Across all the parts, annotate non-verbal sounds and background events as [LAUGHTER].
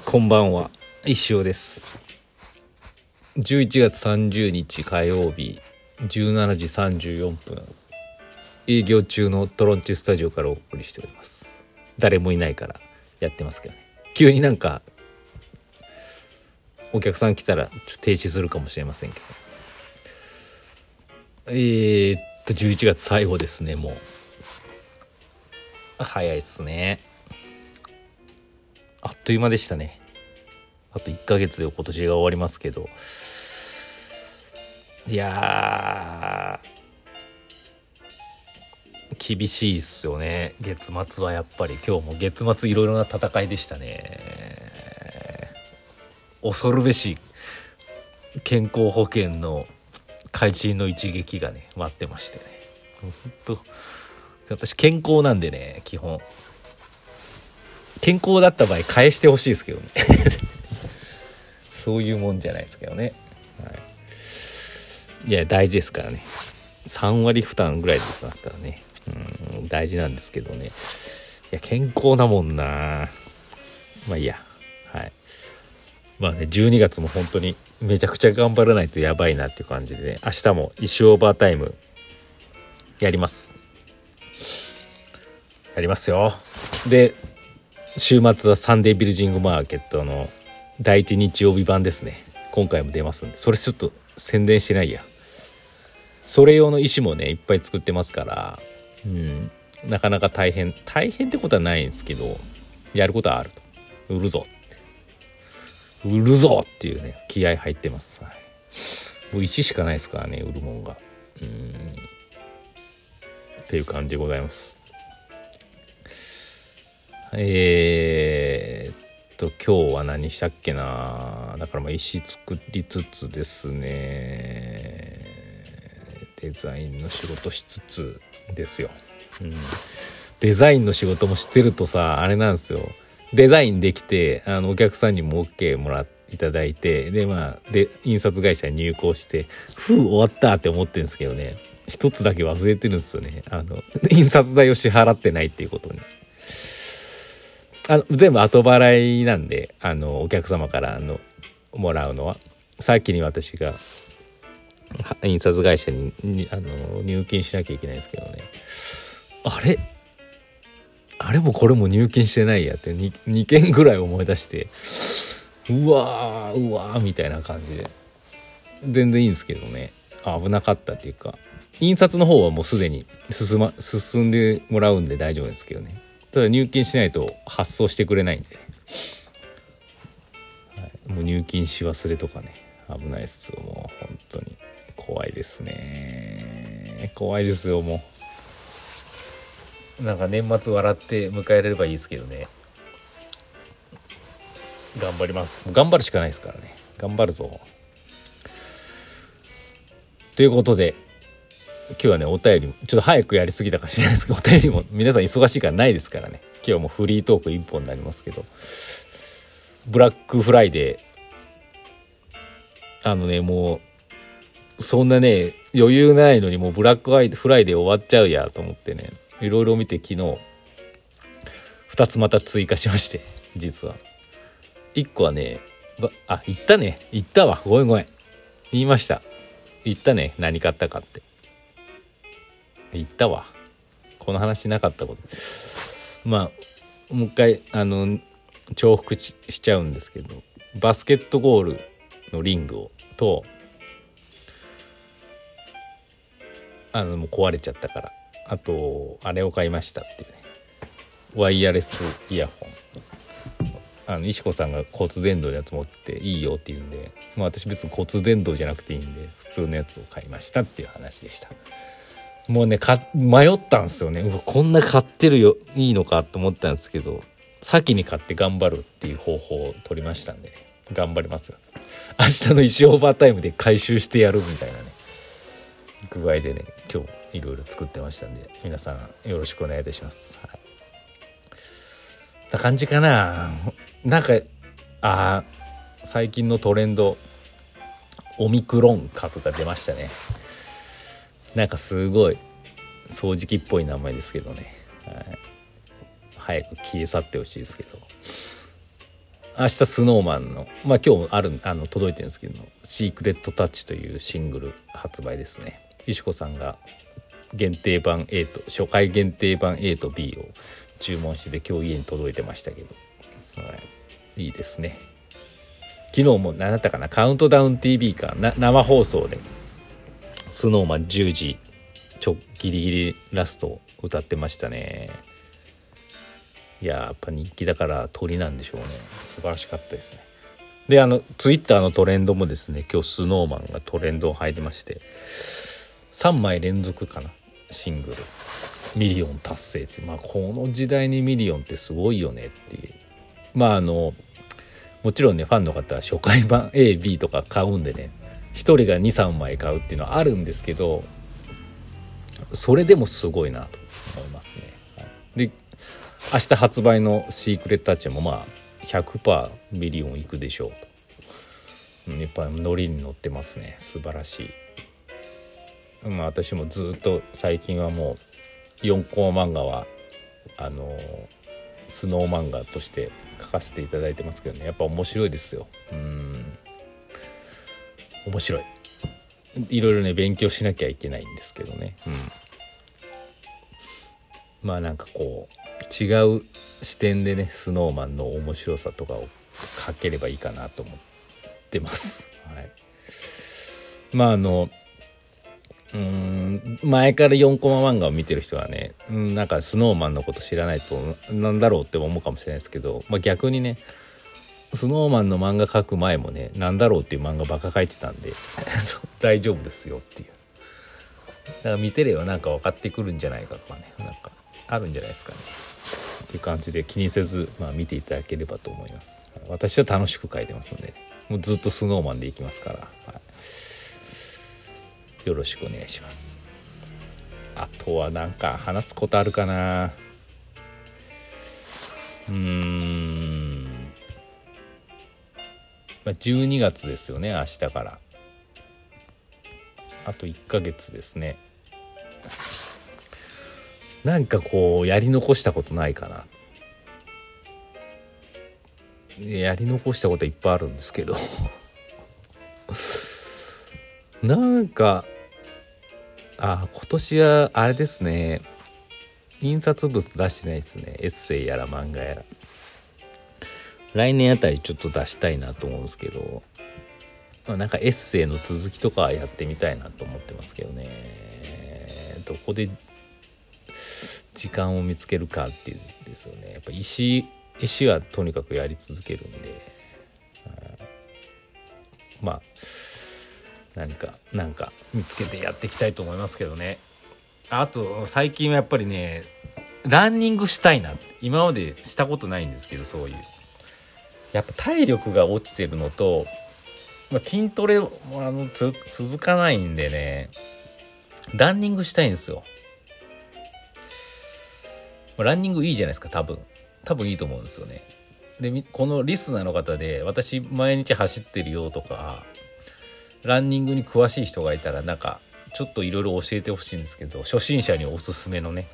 こんばんは。石尾です。11月30日火曜日17時34分。営業中のトロンチスタジオからお送りしております。誰もいないからやってますけどね。急になんかお客さん来たらちょっと停止するかもしれませんけど。えー、っと11月最後ですねもう。早いっすね。っという間でしたね。あと1ヶ月で今年が終わりますけど。いや厳しいっすよね。月末はやっぱり。今日も月末いろいろな戦いでしたね。恐るべし健康保険の開始の一撃がね待ってましてね。本当私健康なんでね基本。健康だった場合返してほしいですけどね。[LAUGHS] そういうもんじゃないですけどね、はい、いや大事ですからね。3割負担ぐらいできますからね。うん大事なんですけどね。いや健康だもんな。まあいいや。はい。まあね12月も本当にめちゃくちゃ頑張らないとやばいなっていう感じでね。明日も一周オーバータイムやります。やりますよ。で週末はサンデービルジングマーケットの第一日曜日版ですね。今回も出ますんで。それちょっと宣伝しないや。それ用の石もねいっぱい作ってますから。うん。なかなか大変。大変ってことはないんですけどやることはあると。売るぞ。売るぞっていうね気合入ってます、はい、もう石しかないですからね売るもんが。うん。っていう感じでございます。えー、っと今日は何したっけな。だからまあ石作りつつですね。デザインの仕事しつつですよ、うん、デザインの仕事もしてるとさあれなんですよ。デザインできてあのお客さんにも OK もらっていただいてでまあで印刷会社に入稿して「ふう終わった」って思ってるんですけどね。一つだけ忘れてるんですよね。あの印刷代を支払ってないっていうことに。あの全部後払いなんであのお客様からのもらうのは。さっきに私が印刷会社にあの入金しなきゃいけないんですけどね。あれ？あれもこれも入金してないやって 2, 2件ぐらい思い出してうわーうわーみたいな感じで。全然いいんですけどね。危なかったっていうか印刷の方はもうすでに進,、ま、進んでもらうんで大丈夫ですけどね。ただ入金しないと発送してくれないんで、はい、もう入金し忘れとかね。危ないっすよもう。本当に。怖いですね。怖いですよもう。なんか年末笑って迎えれればいいですけどね。頑張ります。頑張るしかないですからね。頑張るぞ。ということで今日はねお便りもちょっと早くやりすぎたかしれないですけどお便りも皆さん忙しいからないですからね。今日はもうフリートーク1本になりますけど。ブラックフライデー。あのねもうそんなね余裕ないのにもうブラックフライデー終わっちゃうやと思ってね。いろいろ見て昨日2つまた追加しまして実は。1個はねあ言ったね。言ったわ。ごめんごめん。言いました。言ったね。何買ったかって。言ったわ。この話なかったこと。まあもう一回あの重複しちゃうんですけどバスケットゴールのリングをとあのもう壊れちゃったから。あとあれを買いましたっていうね。ワイヤレスイヤホン。あの石子さんが骨伝導のやつ持っていいよって言うんで、まあ、私別に骨伝導じゃなくていいんで普通のやつを買いましたっていう話でした。もうねか迷ったんですよね。こんな買ってるよいいのかと思ったんですけど先に買って頑張るっていう方法を取りましたんで、頑張ります明日の石オーバータイムで回収してやるみたいなね。具合でね今日いろいろ作ってましたんで皆さんよろしくお願いいたします。はい、な感じかな。なんかあ最近のトレンドオミクロン株が出ましたね。なんかすごい掃除機っぽい名前ですけどね、はい、早く消え去ってほしいですけど。明日スノーマンのまあ今日あるあの届いてるんですけど「シークレットタッチ」というシングル発売ですね。石子さんが限定版 A と初回限定版 A と B を注文して今日家に届いてましたけど、はい、いいですね。昨日も何だったかな？カウントダウン TV か。な生放送で。スノーマン10時ちょギリギリラスト歌ってましたね。いややっぱ人気だからトリなんでしょうね。素晴らしかったですね。であのツイッターのトレンドもですね今日スノーマンがトレンドを入りまして3枚連続かなシングル。ミリオン達成ってまあこの時代にミリオンってすごいよねっていう。まああのもちろんねファンの方は初回版 AB とか買うんでね1人が23枚買うっていうのはあるんですけどそれでもすごいなと思いますね。で明日発売の「 Secret Touch」もまあ100%ミリオンいくでしょうと。やっぱノリに乗ってますね素晴らしい。まあ私もずっと最近はもう4コマ漫画はあのスノー漫画として書かせていただいてますけどねやっぱ面白いですようん面白い。いろいろね勉強しなきゃいけないんですけどね。うん。まあなんかこう違う視点でねスノーマンの面白さとかを書ければいいかなと思ってます。はい、まああのうん前から4コマ漫画を見てる人はね、うん、なんかスノーマンのこと知らないとなんだろうって思うかもしれないですけど、まあ、逆にねスノーマンの漫画描く前もねなんだろうっていう漫画ばっか描いてたんで [LAUGHS] 大丈夫ですよっていう。だから見てればなんか分かってくるんじゃないかとかねなんかあるんじゃないですかね。っていう感じで気にせず、まあ、見ていただければと思います。私は楽しく描いてますんで、もうずっとスノーマンでいきますから、はい、よろしくお願いします。あとはなんか話すことあるかな。うーん。まあ、12月ですよね明日から。あと1ヶ月ですね。なんかこうやり残したことないかな。やり残したこといっぱいあるんですけど。[LAUGHS] なんかあ今年はあれですね。印刷物出してないですね。エッセイやら漫画やら。来年あたりちょっと出したいなと思うんですけどなんかエッセイの続きとかやってみたいなと思ってますけどね。どこで時間を見つけるかっていうですよね。やっぱ石石はとにかくやり続けるんで、まあ何か何か見つけてやっていきたいと思いますけどね。あと最近はやっぱりねランニングしたいな。今までしたことないんですけどそういう。やっぱ体力が落ちてるのと、まあ、筋トレあの続かないんでねランニングしたいんですよ。ランニングいいじゃないですか多分。多分いいと思うんですよね。でこのリスナーの方で私毎日走ってるよとかランニングに詳しい人がいたらなんかちょっといろいろ教えてほしいんですけど初心者におすすめのね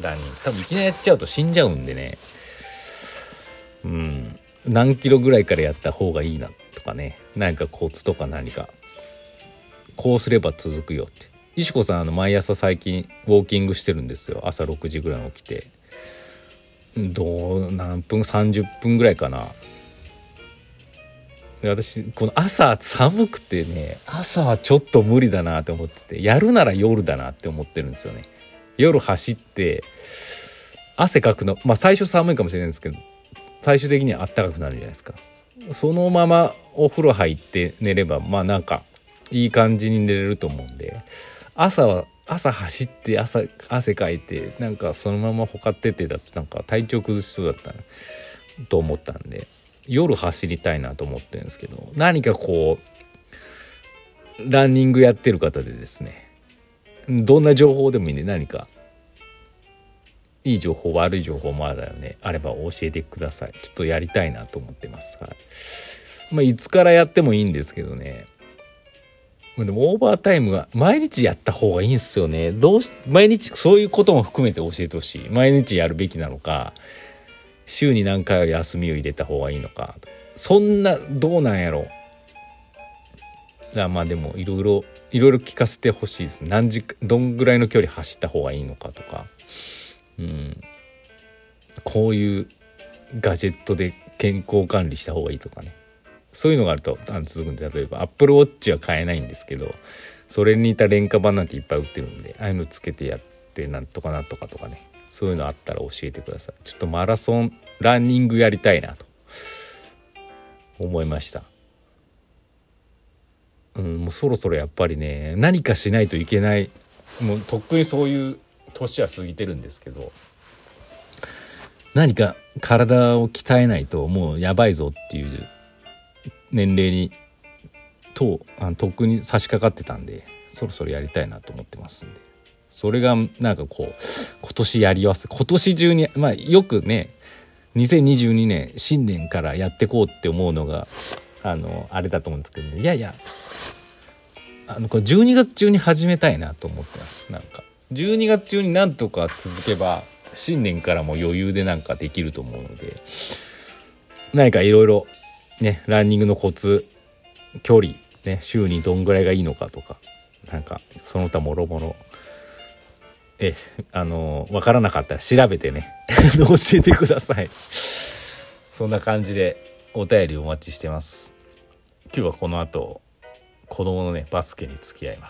ランニング。多分いきなりやっちゃうと死んじゃうんでね。うん。何キロぐらいからやった方がいいなとかね。何かコツとか何か。こうすれば続くよって。石子さんあの毎朝最近ウォーキングしてるんですよ。朝6時ぐらいに起きて。どう何分30分ぐらいかな。で私この朝寒くてね朝はちょっと無理だなって思っててやるなら夜だなって思ってるんですよね。夜走って汗かくのまあ最初寒いかもしれないんですけど最終的にはあったかくなるじゃないですか。そのままお風呂入って寝ればまあなんかいい感じに寝れると思うんで朝は朝走って朝汗かいてなんかそのままほかっててだとなんか体調崩しそうだったと思ったんで夜走りたいなと思ってるんですけど何かこうランニングやってる方でですねどんな情報でもいいんで何かいい情報悪い情報もあるよね。あれば教えてください。ちょっとやりたいなと思ってます、はい。まあ、いつからやってもいいんですけどね。でもオーバータイムが毎日やった方がいいんですよね。どうし毎日そういうことも含めて教えてほしい。毎日やるべきなのか週に何回は休みを入れた方がいいのか。そんなどうなんやろ。まあでもいろいろいろいろ聞かせてほしいです。何時どんぐらいの距離走った方がいいのかとか。うん。こういうガジェットで健康管理した方がいいとかね。そういうのがあると続くんで例えば Apple Watch は買えないんですけどそれに似た廉価版なんていっぱい売ってるんでああいうのつけてやってなんとかなんとかとかね。そういうのあったら教えてください。ちょっとマラソンランニングやりたいなと。思いました。うんもうそろそろやっぱりね何かしないといけない。もうとっくにそういう年は過ぎてるんですけど。何か体を鍛えないともうやばいぞっていう年齢にとあとっくに差し掛かってたんでそろそろやりたいなと思ってますんで。それがなんかこう今年やりやすい今年中にまあよくね2022年新年からやってこうって思うのがあのあれだと思うんですけど、ね、いやいやあのこれ12月中に始めたいなと思ってます。なんか。12月中になんとか続けば新年からも余裕でなんかできると思うので何かいろいろねランニングのコツ距離ね週にどんぐらいがいいのかとかなんかその他もろもろえあの分からなかったら調べてね [LAUGHS] 教えてください。そんな感じでお便りお待ちしてます。今日はこの後子供のねバスケに付き合います。